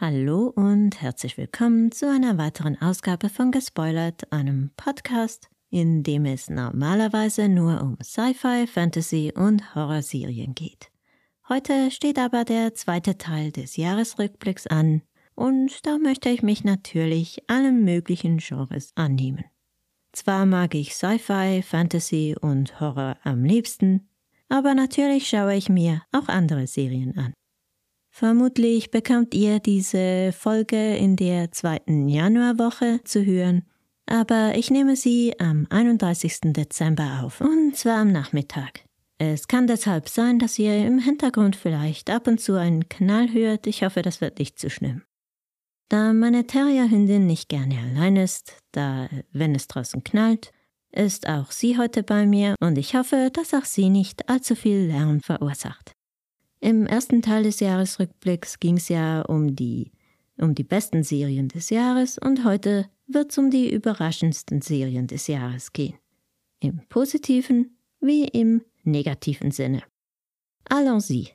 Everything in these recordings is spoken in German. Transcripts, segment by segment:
Hallo und herzlich willkommen zu einer weiteren Ausgabe von Gespoilert, einem Podcast, in dem es normalerweise nur um Sci-Fi, Fantasy und Horrorserien geht. Heute steht aber der zweite Teil des Jahresrückblicks an und da möchte ich mich natürlich allen möglichen Genres annehmen. Zwar mag ich Sci-Fi, Fantasy und Horror am liebsten, aber natürlich schaue ich mir auch andere Serien an. Vermutlich bekommt ihr diese Folge in der zweiten Januarwoche zu hören, aber ich nehme sie am 31. Dezember auf, und zwar am Nachmittag. Es kann deshalb sein, dass ihr im Hintergrund vielleicht ab und zu einen Knall hört. Ich hoffe, das wird nicht zu schlimm. Da meine Terrierhündin nicht gerne allein ist, da wenn es draußen knallt, ist auch sie heute bei mir und ich hoffe, dass auch sie nicht allzu viel Lärm verursacht. Im ersten Teil des Jahresrückblicks ging es ja um die, um die besten Serien des Jahres und heute wird es um die überraschendsten Serien des Jahres gehen. Im positiven wie im negativen Sinne. Allons-y.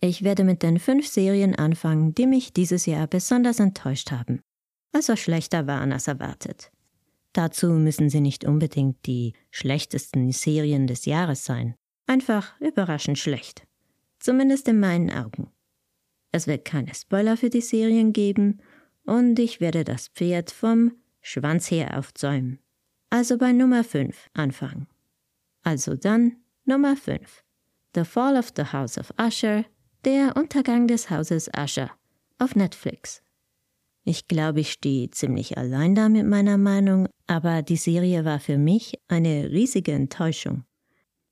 Ich werde mit den fünf Serien anfangen, die mich dieses Jahr besonders enttäuscht haben, also schlechter waren als erwartet. Dazu müssen sie nicht unbedingt die schlechtesten Serien des Jahres sein. Einfach überraschend schlecht. Zumindest in meinen Augen. Es wird keine Spoiler für die Serien geben und ich werde das Pferd vom Schwanz her aufzäumen. Also bei Nummer 5 anfangen. Also dann Nummer 5. The Fall of the House of Usher, der Untergang des Hauses Usher auf Netflix. Ich glaube, ich stehe ziemlich allein da mit meiner Meinung, aber die Serie war für mich eine riesige Enttäuschung.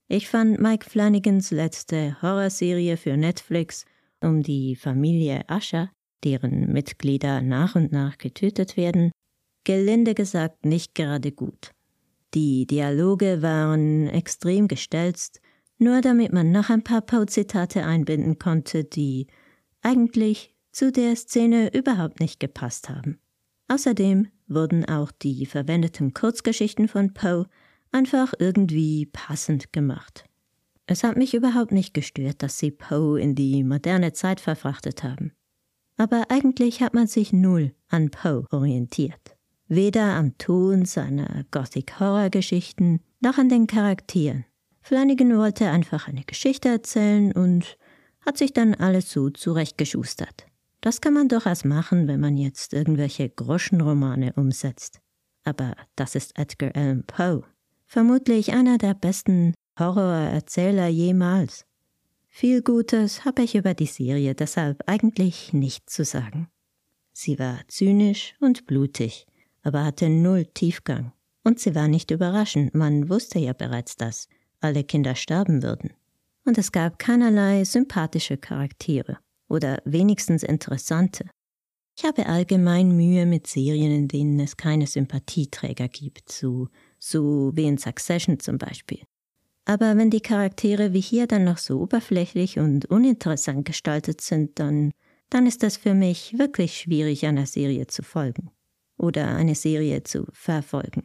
Ich fand Mike Flanagans letzte Horrorserie für Netflix um die Familie Asher, deren Mitglieder nach und nach getötet werden, gelinde gesagt nicht gerade gut. Die Dialoge waren extrem gestelzt, nur damit man noch ein paar Poe-Zitate einbinden konnte, die eigentlich zu der Szene überhaupt nicht gepasst haben. Außerdem wurden auch die verwendeten Kurzgeschichten von Poe einfach irgendwie passend gemacht. Es hat mich überhaupt nicht gestört, dass sie Poe in die moderne Zeit verfrachtet haben. Aber eigentlich hat man sich null an Poe orientiert. Weder am Ton seiner Gothic-Horror-Geschichten noch an den Charakteren. Flanagan wollte einfach eine Geschichte erzählen und hat sich dann alles so zurechtgeschustert. Das kann man durchaus machen, wenn man jetzt irgendwelche Groschenromane umsetzt. Aber das ist Edgar Allan Poe. Vermutlich einer der besten Horrorerzähler jemals. Viel Gutes habe ich über die Serie deshalb eigentlich nicht zu sagen. Sie war zynisch und blutig, aber hatte null Tiefgang. Und sie war nicht überraschend, man wusste ja bereits, dass alle Kinder sterben würden. Und es gab keinerlei sympathische Charaktere oder wenigstens interessante. Ich habe allgemein Mühe mit Serien, in denen es keine Sympathieträger gibt, so, so wie in Succession zum Beispiel. Aber wenn die Charaktere wie hier dann noch so oberflächlich und uninteressant gestaltet sind, dann, dann ist das für mich wirklich schwierig, einer Serie zu folgen. Oder eine Serie zu verfolgen.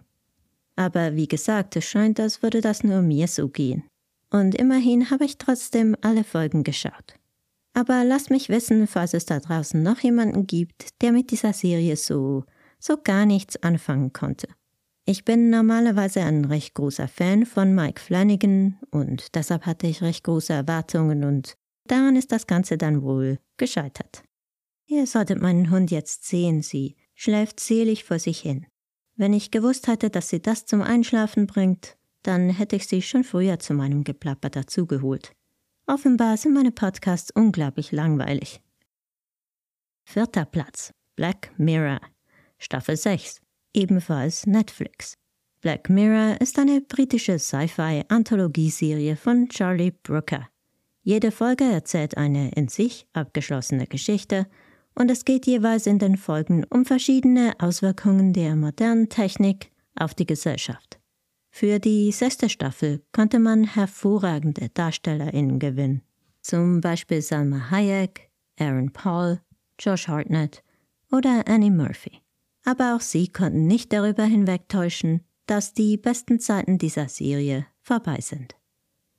Aber wie gesagt, es scheint, als würde das nur mir so gehen. Und immerhin habe ich trotzdem alle Folgen geschaut. Aber lasst mich wissen, falls es da draußen noch jemanden gibt, der mit dieser Serie so, so gar nichts anfangen konnte. Ich bin normalerweise ein recht großer Fan von Mike Flanagan und deshalb hatte ich recht große Erwartungen und daran ist das Ganze dann wohl gescheitert. Ihr solltet meinen Hund jetzt sehen, sie schläft selig vor sich hin. Wenn ich gewusst hätte, dass sie das zum Einschlafen bringt, dann hätte ich sie schon früher zu meinem Geplapper dazugeholt. Offenbar sind meine Podcasts unglaublich langweilig. Vierter Platz. Black Mirror. Staffel 6. Ebenfalls Netflix. Black Mirror ist eine britische Sci-Fi-Anthologieserie von Charlie Brooker. Jede Folge erzählt eine in sich abgeschlossene Geschichte und es geht jeweils in den Folgen um verschiedene Auswirkungen der modernen Technik auf die Gesellschaft. Für die sechste Staffel konnte man hervorragende DarstellerInnen gewinnen. Zum Beispiel Salma Hayek, Aaron Paul, Josh Hartnett oder Annie Murphy. Aber auch sie konnten nicht darüber hinwegtäuschen, dass die besten Zeiten dieser Serie vorbei sind.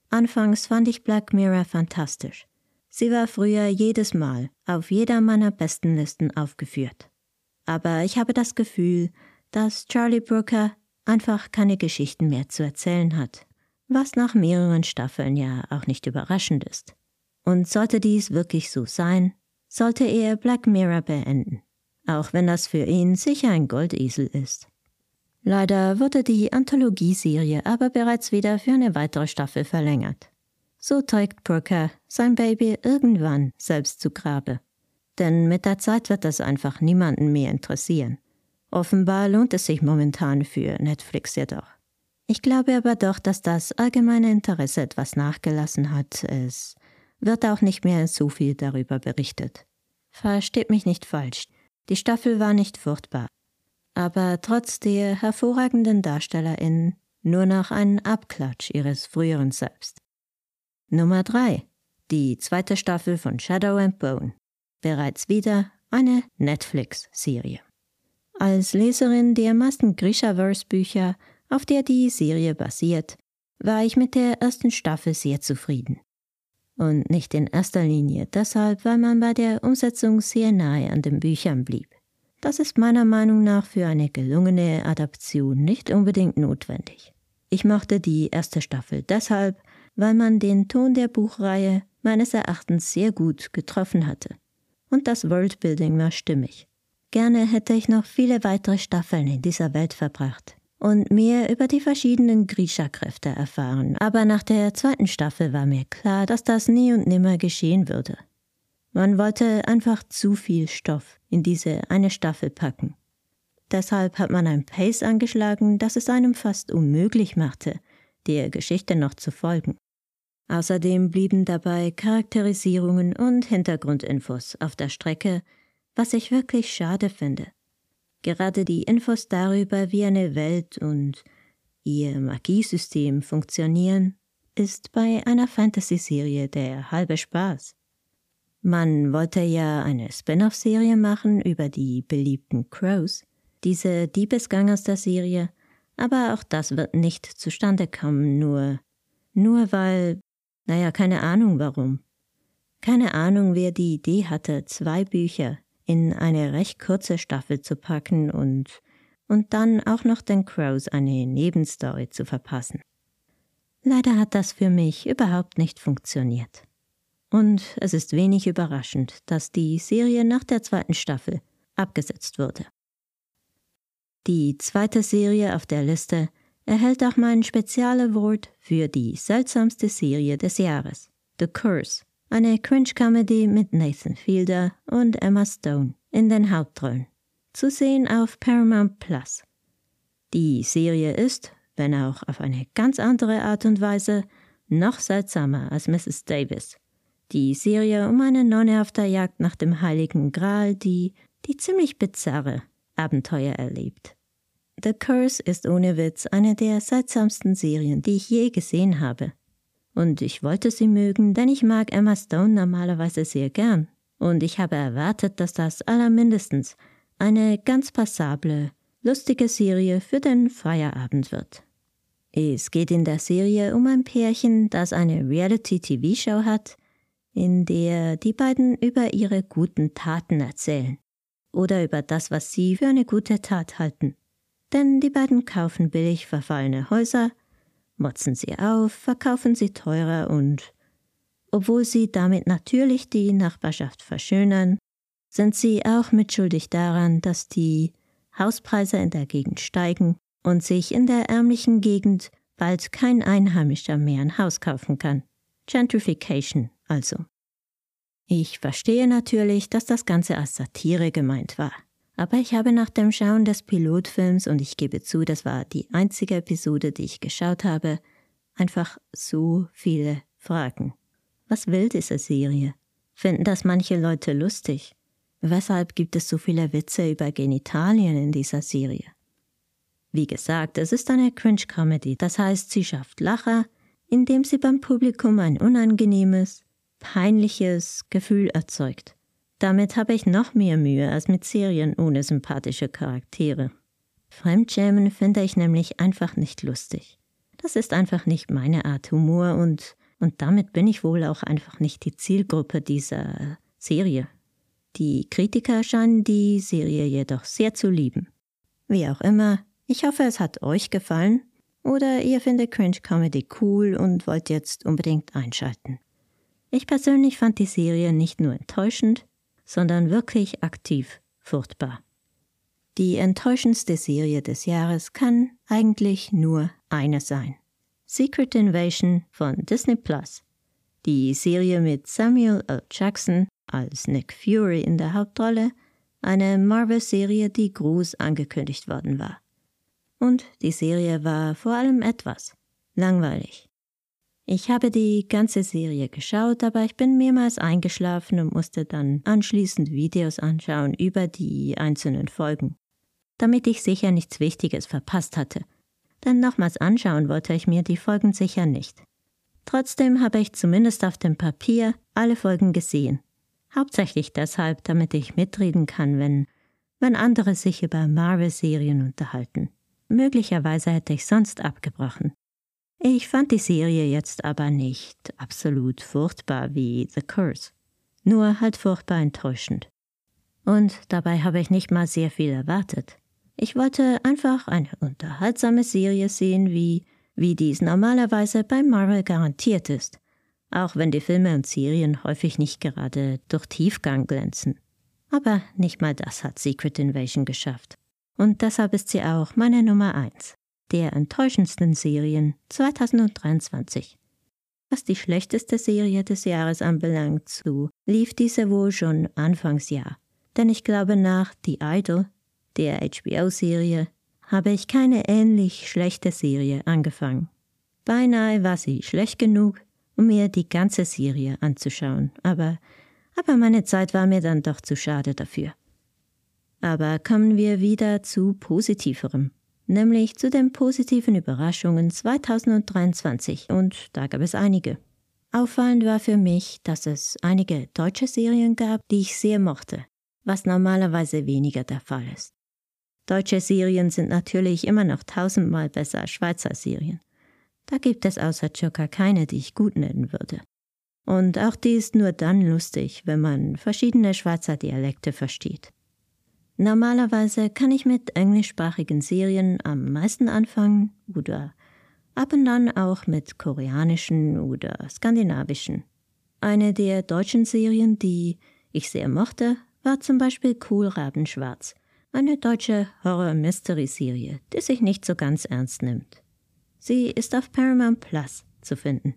Anfangs fand ich Black Mirror fantastisch. Sie war früher jedes Mal auf jeder meiner besten Listen aufgeführt. Aber ich habe das Gefühl, dass Charlie Brooker einfach keine Geschichten mehr zu erzählen hat, was nach mehreren Staffeln ja auch nicht überraschend ist. Und sollte dies wirklich so sein, sollte er Black Mirror beenden, auch wenn das für ihn sicher ein Goldesel ist. Leider wurde die Anthologieserie aber bereits wieder für eine weitere Staffel verlängert. So trägt Brooker sein Baby irgendwann selbst zu Grabe. Denn mit der Zeit wird das einfach niemanden mehr interessieren. Offenbar lohnt es sich momentan für Netflix jedoch. Ich glaube aber doch, dass das allgemeine Interesse etwas nachgelassen hat. Es wird auch nicht mehr so viel darüber berichtet. Versteht mich nicht falsch. Die Staffel war nicht furchtbar. Aber trotz der hervorragenden DarstellerInnen nur noch ein Abklatsch ihres früheren Selbst. Nummer 3. Die zweite Staffel von Shadow and Bone. Bereits wieder eine Netflix-Serie. Als Leserin der meisten Grishaverse-Bücher, auf der die Serie basiert, war ich mit der ersten Staffel sehr zufrieden. Und nicht in erster Linie deshalb, weil man bei der Umsetzung sehr nahe an den Büchern blieb. Das ist meiner Meinung nach für eine gelungene Adaption nicht unbedingt notwendig. Ich mochte die erste Staffel deshalb, weil man den Ton der Buchreihe meines Erachtens sehr gut getroffen hatte. Und das Worldbuilding war stimmig. Gerne hätte ich noch viele weitere Staffeln in dieser Welt verbracht und mehr über die verschiedenen Grisha-Kräfte erfahren, aber nach der zweiten Staffel war mir klar, dass das nie und nimmer geschehen würde. Man wollte einfach zu viel Stoff in diese eine Staffel packen. Deshalb hat man ein Pace angeschlagen, das es einem fast unmöglich machte, der Geschichte noch zu folgen. Außerdem blieben dabei Charakterisierungen und Hintergrundinfos auf der Strecke, was ich wirklich schade finde. Gerade die Infos darüber, wie eine Welt und ihr Magiesystem funktionieren, ist bei einer Fantasy-Serie der halbe Spaß. Man wollte ja eine Spin-off-Serie machen über die beliebten Crows, diese Diebesgang aus der Serie, aber auch das wird nicht zustande kommen, nur, nur weil, naja, keine Ahnung warum. Keine Ahnung, wer die Idee hatte, zwei Bücher in eine recht kurze Staffel zu packen und, und dann auch noch den Crows eine Nebenstory zu verpassen. Leider hat das für mich überhaupt nicht funktioniert. Und es ist wenig überraschend, dass die Serie nach der zweiten Staffel abgesetzt wurde. Die zweite Serie auf der Liste erhält auch mein Spezialaward für die seltsamste Serie des Jahres, The Curse eine Cringe-Comedy mit Nathan Fielder und Emma Stone in den Hauptrollen. Zu sehen auf Paramount Plus. Die Serie ist, wenn auch auf eine ganz andere Art und Weise, noch seltsamer als Mrs. Davis. Die Serie um eine Nonne auf der Jagd nach dem Heiligen Gral, die, die ziemlich bizarre Abenteuer erlebt. The Curse ist ohne Witz eine der seltsamsten Serien, die ich je gesehen habe. Und ich wollte sie mögen, denn ich mag Emma Stone normalerweise sehr gern. Und ich habe erwartet, dass das allermindestens eine ganz passable, lustige Serie für den Feierabend wird. Es geht in der Serie um ein Pärchen, das eine Reality-TV-Show hat, in der die beiden über ihre guten Taten erzählen oder über das, was sie für eine gute Tat halten. Denn die beiden kaufen billig verfallene Häuser motzen sie auf, verkaufen sie teurer und, obwohl sie damit natürlich die Nachbarschaft verschönern, sind sie auch mitschuldig daran, dass die Hauspreise in der Gegend steigen und sich in der ärmlichen Gegend bald kein Einheimischer mehr ein Haus kaufen kann. Gentrification also. Ich verstehe natürlich, dass das Ganze als Satire gemeint war. Aber ich habe nach dem Schauen des Pilotfilms, und ich gebe zu, das war die einzige Episode, die ich geschaut habe, einfach so viele Fragen. Was will diese Serie? Finden das manche Leute lustig? Weshalb gibt es so viele Witze über Genitalien in dieser Serie? Wie gesagt, es ist eine Cringe-Comedy, das heißt, sie schafft Lacher, indem sie beim Publikum ein unangenehmes, peinliches Gefühl erzeugt. Damit habe ich noch mehr Mühe als mit Serien ohne sympathische Charaktere. Fremdschämen finde ich nämlich einfach nicht lustig. Das ist einfach nicht meine Art Humor und Und damit bin ich wohl auch einfach nicht die Zielgruppe dieser Serie. Die Kritiker scheinen die Serie jedoch sehr zu lieben. Wie auch immer, ich hoffe, es hat euch gefallen oder ihr findet Cringe Comedy cool und wollt jetzt unbedingt einschalten. Ich persönlich fand die Serie nicht nur enttäuschend, sondern wirklich aktiv furchtbar. Die enttäuschendste Serie des Jahres kann eigentlich nur eine sein. Secret Invasion von Disney Plus. Die Serie mit Samuel L. Jackson als Nick Fury in der Hauptrolle, eine Marvel-Serie, die groß angekündigt worden war. Und die Serie war vor allem etwas langweilig. Ich habe die ganze Serie geschaut, aber ich bin mehrmals eingeschlafen und musste dann anschließend Videos anschauen über die einzelnen Folgen, damit ich sicher nichts Wichtiges verpasst hatte. Denn nochmals anschauen wollte ich mir die Folgen sicher nicht. Trotzdem habe ich zumindest auf dem Papier alle Folgen gesehen. Hauptsächlich deshalb, damit ich mitreden kann, wenn, wenn andere sich über Marvel-Serien unterhalten. Möglicherweise hätte ich sonst abgebrochen. Ich fand die Serie jetzt aber nicht absolut furchtbar wie The Curse, nur halt furchtbar enttäuschend. Und dabei habe ich nicht mal sehr viel erwartet. Ich wollte einfach eine unterhaltsame Serie sehen, wie, wie dies normalerweise bei Marvel garantiert ist, auch wenn die Filme und Serien häufig nicht gerade durch Tiefgang glänzen. Aber nicht mal das hat Secret Invasion geschafft. Und deshalb ist sie auch meine Nummer eins der enttäuschendsten Serien 2023. Was die schlechteste Serie des Jahres anbelangt, so lief diese wohl schon Anfangsjahr. Denn ich glaube, nach The Idol, der HBO-Serie, habe ich keine ähnlich schlechte Serie angefangen. Beinahe war sie schlecht genug, um mir die ganze Serie anzuschauen, aber, aber meine Zeit war mir dann doch zu schade dafür. Aber kommen wir wieder zu positiverem nämlich zu den positiven Überraschungen 2023 und da gab es einige. Auffallend war für mich, dass es einige deutsche Serien gab, die ich sehr mochte, was normalerweise weniger der Fall ist. Deutsche Serien sind natürlich immer noch tausendmal besser als Schweizer Serien. Da gibt es außer Joker keine, die ich gut nennen würde. Und auch die ist nur dann lustig, wenn man verschiedene Schweizer Dialekte versteht. Normalerweise kann ich mit englischsprachigen Serien am meisten anfangen oder ab und an auch mit koreanischen oder skandinavischen. Eine der deutschen Serien, die ich sehr mochte, war zum Beispiel Kohlrabenschwarz, eine deutsche Horror-Mystery-Serie, die sich nicht so ganz ernst nimmt. Sie ist auf Paramount Plus zu finden.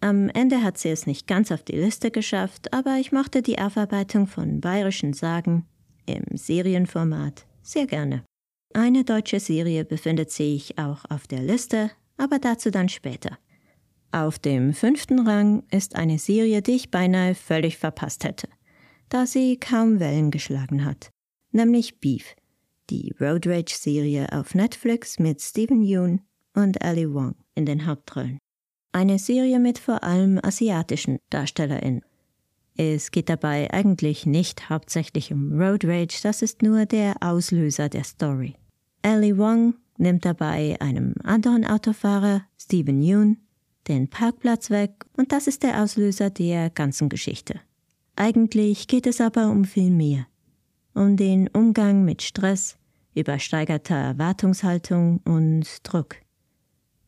Am Ende hat sie es nicht ganz auf die Liste geschafft, aber ich mochte die Aufarbeitung von bayerischen Sagen im Serienformat sehr gerne. Eine deutsche Serie befindet sich auch auf der Liste, aber dazu dann später. Auf dem fünften Rang ist eine Serie, die ich beinahe völlig verpasst hätte, da sie kaum Wellen geschlagen hat, nämlich Beef, die Road Rage Serie auf Netflix mit Stephen Yoon und Ali Wong in den Hauptrollen. Eine Serie mit vor allem asiatischen DarstellerInnen. Es geht dabei eigentlich nicht hauptsächlich um Road Rage, das ist nur der Auslöser der Story. Ali Wong nimmt dabei einem anderen Autofahrer, Stephen Yoon, den Parkplatz weg und das ist der Auslöser der ganzen Geschichte. Eigentlich geht es aber um viel mehr. Um den Umgang mit Stress, übersteigerter Erwartungshaltung und Druck.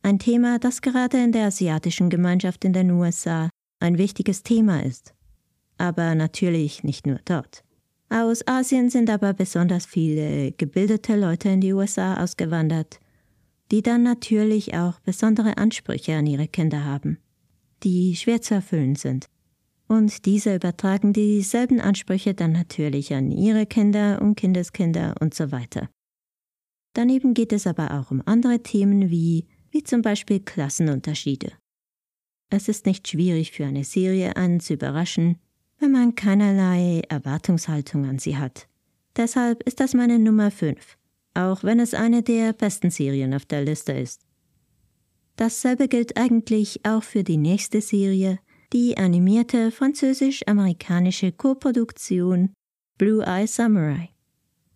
Ein Thema, das gerade in der asiatischen Gemeinschaft in den USA ein wichtiges Thema ist aber natürlich nicht nur dort. Aus Asien sind aber besonders viele gebildete Leute in die USA ausgewandert, die dann natürlich auch besondere Ansprüche an ihre Kinder haben, die schwer zu erfüllen sind. Und diese übertragen dieselben Ansprüche dann natürlich an ihre Kinder und Kindeskinder und so weiter. Daneben geht es aber auch um andere Themen wie, wie zum Beispiel Klassenunterschiede. Es ist nicht schwierig für eine Serie an zu überraschen, wenn man keinerlei Erwartungshaltung an sie hat. Deshalb ist das meine Nummer 5, auch wenn es eine der besten Serien auf der Liste ist. Dasselbe gilt eigentlich auch für die nächste Serie, die animierte französisch-amerikanische Koproduktion Blue Eye Samurai,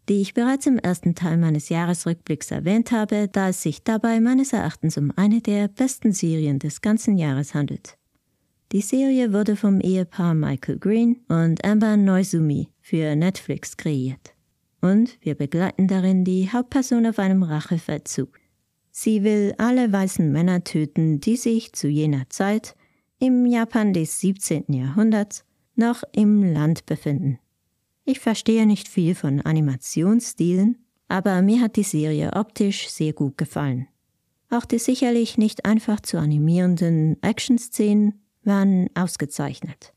die ich bereits im ersten Teil meines Jahresrückblicks erwähnt habe, da es sich dabei meines Erachtens um eine der besten Serien des ganzen Jahres handelt. Die Serie wurde vom Ehepaar Michael Green und Amber Noizumi für Netflix kreiert. Und wir begleiten darin die Hauptperson auf einem Rachefeldzug. Sie will alle weißen Männer töten, die sich zu jener Zeit, im Japan des 17. Jahrhunderts, noch im Land befinden. Ich verstehe nicht viel von Animationsstilen, aber mir hat die Serie optisch sehr gut gefallen. Auch die sicherlich nicht einfach zu animierenden Action-Szenen waren ausgezeichnet.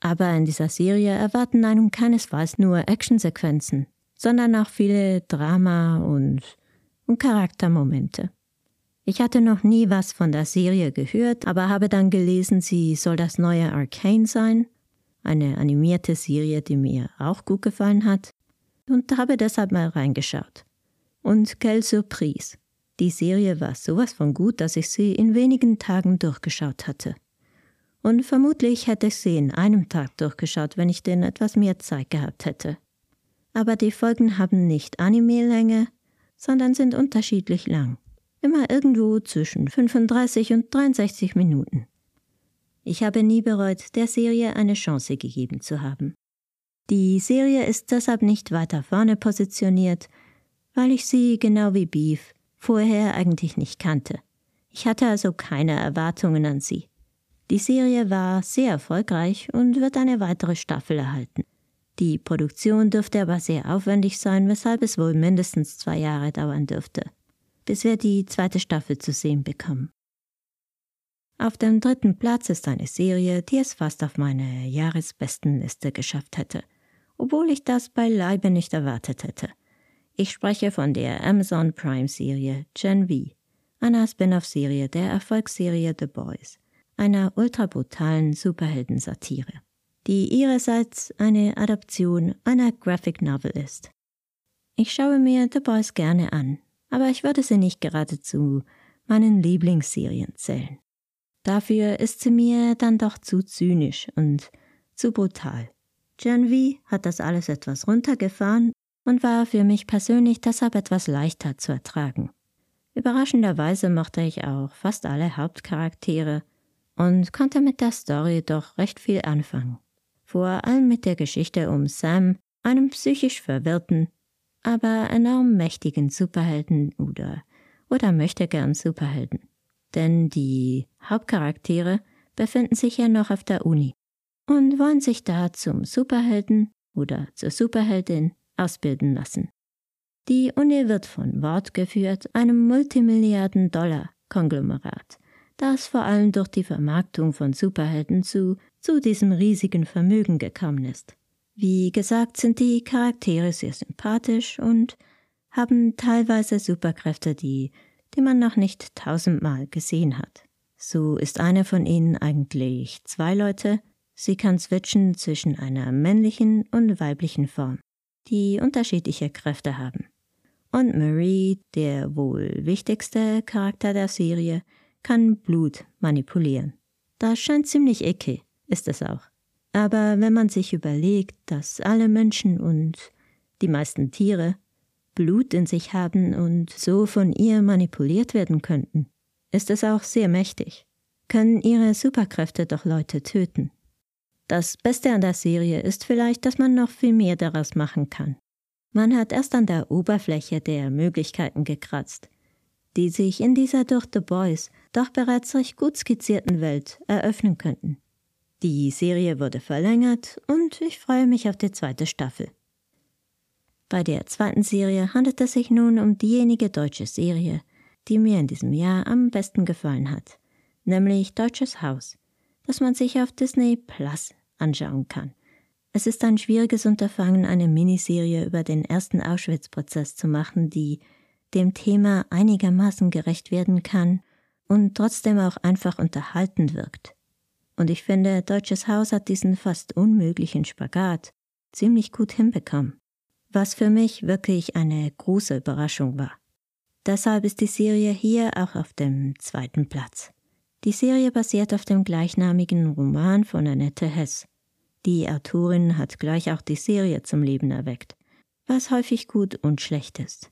Aber in dieser Serie erwarten einem keinesfalls nur Actionsequenzen, sondern auch viele Drama und, und Charaktermomente. Ich hatte noch nie was von der Serie gehört, aber habe dann gelesen, sie soll das neue Arcane sein, eine animierte Serie, die mir auch gut gefallen hat, und habe deshalb mal reingeschaut. Und quelle surprise. Die Serie war sowas von gut, dass ich sie in wenigen Tagen durchgeschaut hatte. Und vermutlich hätte ich sie in einem Tag durchgeschaut, wenn ich denn etwas mehr Zeit gehabt hätte. Aber die Folgen haben nicht Anime-Länge, sondern sind unterschiedlich lang. Immer irgendwo zwischen 35 und 63 Minuten. Ich habe nie bereut, der Serie eine Chance gegeben zu haben. Die Serie ist deshalb nicht weiter vorne positioniert, weil ich sie, genau wie Beef, vorher eigentlich nicht kannte. Ich hatte also keine Erwartungen an sie. Die Serie war sehr erfolgreich und wird eine weitere Staffel erhalten. Die Produktion dürfte aber sehr aufwendig sein, weshalb es wohl mindestens zwei Jahre dauern dürfte, bis wir die zweite Staffel zu sehen bekommen. Auf dem dritten Platz ist eine Serie, die es fast auf meine Jahresbestenliste geschafft hätte, obwohl ich das beileibe nicht erwartet hätte. Ich spreche von der Amazon Prime Serie Gen V, einer Spin-off-Serie der Erfolgsserie The Boys einer ultrabrutalen Superheldensatire, die ihrerseits eine Adaption einer Graphic Novel ist. Ich schaue mir The Boys gerne an, aber ich würde sie nicht geradezu meinen Lieblingsserien zählen. Dafür ist sie mir dann doch zu zynisch und zu brutal. Gen V hat das alles etwas runtergefahren und war für mich persönlich deshalb etwas leichter zu ertragen. Überraschenderweise mochte ich auch fast alle Hauptcharaktere und konnte mit der Story doch recht viel anfangen. Vor allem mit der Geschichte um Sam, einem psychisch verwirrten, aber enorm mächtigen Superhelden oder, oder möchte gern Superhelden. Denn die Hauptcharaktere befinden sich ja noch auf der Uni und wollen sich da zum Superhelden oder zur Superheldin ausbilden lassen. Die Uni wird von Wort geführt, einem Multimilliarden-Dollar-Konglomerat, das vor allem durch die Vermarktung von Superhelden zu, zu diesem riesigen Vermögen gekommen ist. Wie gesagt, sind die Charaktere sehr sympathisch und haben teilweise Superkräfte, die, die man noch nicht tausendmal gesehen hat. So ist eine von ihnen eigentlich zwei Leute. Sie kann switchen zwischen einer männlichen und weiblichen Form, die unterschiedliche Kräfte haben. Und Marie, der wohl wichtigste Charakter der Serie, kann Blut manipulieren. Das scheint ziemlich eckig, ist es auch. Aber wenn man sich überlegt, dass alle Menschen und die meisten Tiere Blut in sich haben und so von ihr manipuliert werden könnten, ist es auch sehr mächtig. Können ihre Superkräfte doch Leute töten. Das Beste an der Serie ist vielleicht, dass man noch viel mehr daraus machen kann. Man hat erst an der Oberfläche der Möglichkeiten gekratzt, die sich in dieser durch The Boys doch bereits recht gut skizzierten Welt eröffnen könnten. Die Serie wurde verlängert und ich freue mich auf die zweite Staffel. Bei der zweiten Serie handelt es sich nun um diejenige deutsche Serie, die mir in diesem Jahr am besten gefallen hat, nämlich Deutsches Haus, das man sich auf Disney Plus anschauen kann. Es ist ein schwieriges Unterfangen, eine Miniserie über den ersten Auschwitz-Prozess zu machen, die dem Thema einigermaßen gerecht werden kann und trotzdem auch einfach unterhaltend wirkt. Und ich finde, Deutsches Haus hat diesen fast unmöglichen Spagat ziemlich gut hinbekommen, was für mich wirklich eine große Überraschung war. Deshalb ist die Serie hier auch auf dem zweiten Platz. Die Serie basiert auf dem gleichnamigen Roman von Annette Hess. Die Autorin hat gleich auch die Serie zum Leben erweckt, was häufig gut und schlecht ist.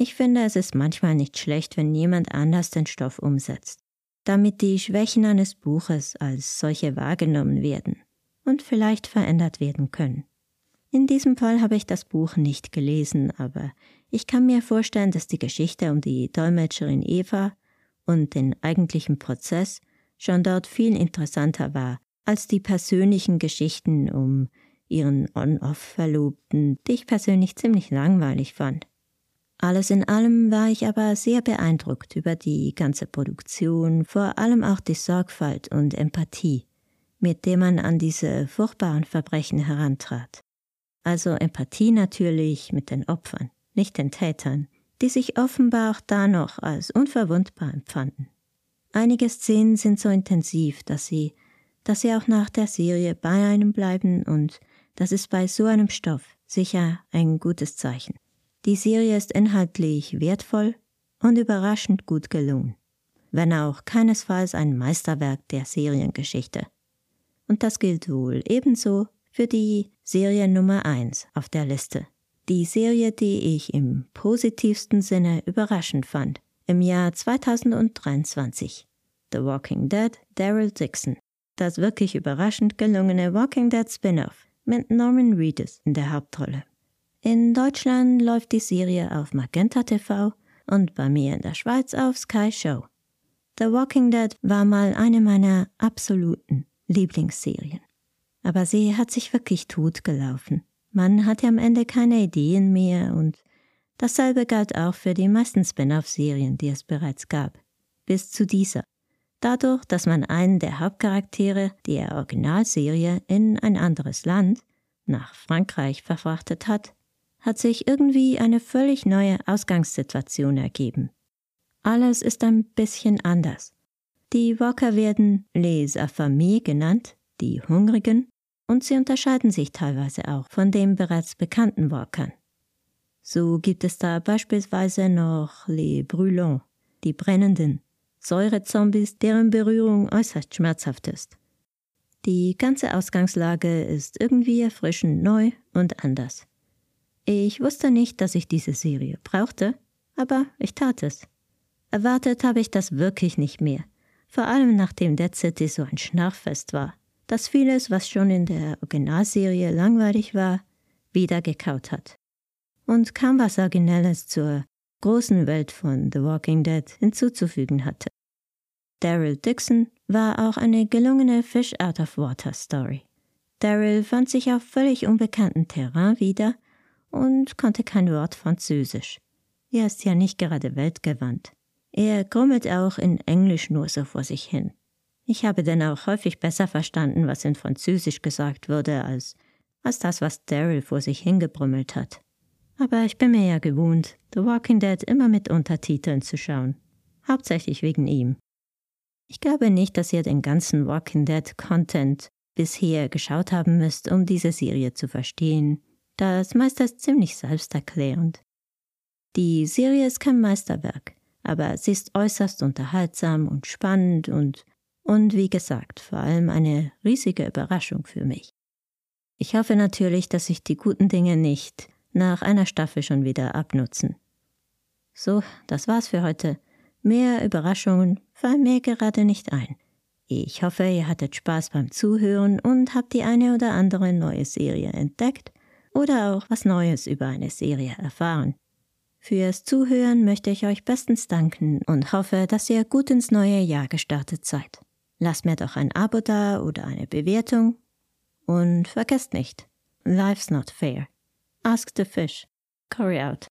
Ich finde, es ist manchmal nicht schlecht, wenn jemand anders den Stoff umsetzt. damit die Schwächen eines Buches als solche wahrgenommen werden und vielleicht verändert werden können. In diesem Fall habe ich das Buch nicht gelesen, aber ich kann mir vorstellen, dass die Geschichte um die Dolmetscherin Eva und den eigentlichen Prozess schon dort viel interessanter war als die persönlichen Geschichten um ihren On-Off-Verlobten, die ich persönlich ziemlich langweilig fand. Alles in allem war ich aber sehr beeindruckt über die ganze Produktion, vor allem auch die Sorgfalt und Empathie, mit der man an diese furchtbaren Verbrechen herantrat. Also Empathie natürlich mit den Opfern, nicht den Tätern, die sich offenbar auch da noch als unverwundbar empfanden. Einige Szenen sind so intensiv, dass sie, dass sie auch nach der Serie bei einem bleiben und das ist bei so einem Stoff sicher ein gutes Zeichen. Die Serie ist inhaltlich wertvoll und überraschend gut gelungen, wenn auch keinesfalls ein Meisterwerk der Seriengeschichte. Und das gilt wohl ebenso für die Serie Nummer 1 auf der Liste. Die Serie, die ich im positivsten Sinne überraschend fand, im Jahr 2023. The Walking Dead, Daryl Dixon. Das wirklich überraschend gelungene Walking Dead Spin-off mit Norman Reedus in der Hauptrolle. In Deutschland läuft die Serie auf Magenta TV und bei mir in der Schweiz auf Sky Show. The Walking Dead war mal eine meiner absoluten Lieblingsserien. Aber sie hat sich wirklich totgelaufen. Man hatte am Ende keine Ideen mehr und dasselbe galt auch für die meisten Spin-off-Serien, die es bereits gab. Bis zu dieser. Dadurch, dass man einen der Hauptcharaktere der Originalserie in ein anderes Land, nach Frankreich, verfrachtet hat, hat sich irgendwie eine völlig neue Ausgangssituation ergeben. Alles ist ein bisschen anders. Die Walker werden Les Affamés genannt, die Hungrigen, und sie unterscheiden sich teilweise auch von den bereits bekannten Walkern. So gibt es da beispielsweise noch Les Brûlants, die Brennenden, Säurezombies, deren Berührung äußerst schmerzhaft ist. Die ganze Ausgangslage ist irgendwie erfrischend neu und anders. Ich wusste nicht, dass ich diese Serie brauchte, aber ich tat es. Erwartet habe ich das wirklich nicht mehr, vor allem nachdem Dead City so ein Schnarchfest war, das vieles, was schon in der Originalserie langweilig war, wieder gekaut hat. Und kaum was Originelles zur großen Welt von The Walking Dead hinzuzufügen hatte. Daryl Dixon war auch eine gelungene Fish Out of Water Story. Daryl fand sich auf völlig unbekanntem Terrain wieder und konnte kein Wort Französisch. Er ist ja nicht gerade weltgewandt. Er grummelt auch in Englisch nur so vor sich hin. Ich habe denn auch häufig besser verstanden, was in Französisch gesagt wurde, als, als das, was Daryl vor sich hingebrummelt hat. Aber ich bin mir ja gewohnt, The Walking Dead immer mit Untertiteln zu schauen. Hauptsächlich wegen ihm. Ich glaube nicht, dass ihr den ganzen Walking Dead Content bisher geschaut haben müsst, um diese Serie zu verstehen. Das meiste ist ziemlich selbsterklärend. Die Serie ist kein Meisterwerk, aber sie ist äußerst unterhaltsam und spannend und, und wie gesagt, vor allem eine riesige Überraschung für mich. Ich hoffe natürlich, dass sich die guten Dinge nicht nach einer Staffel schon wieder abnutzen. So, das war's für heute. Mehr Überraschungen fallen mir gerade nicht ein. Ich hoffe, ihr hattet Spaß beim Zuhören und habt die eine oder andere neue Serie entdeckt oder auch was Neues über eine Serie erfahren. Fürs Zuhören möchte ich euch bestens danken und hoffe, dass ihr gut ins neue Jahr gestartet seid. Lasst mir doch ein Abo da oder eine Bewertung. Und vergesst nicht, life's not fair. Ask the fish. Curry out.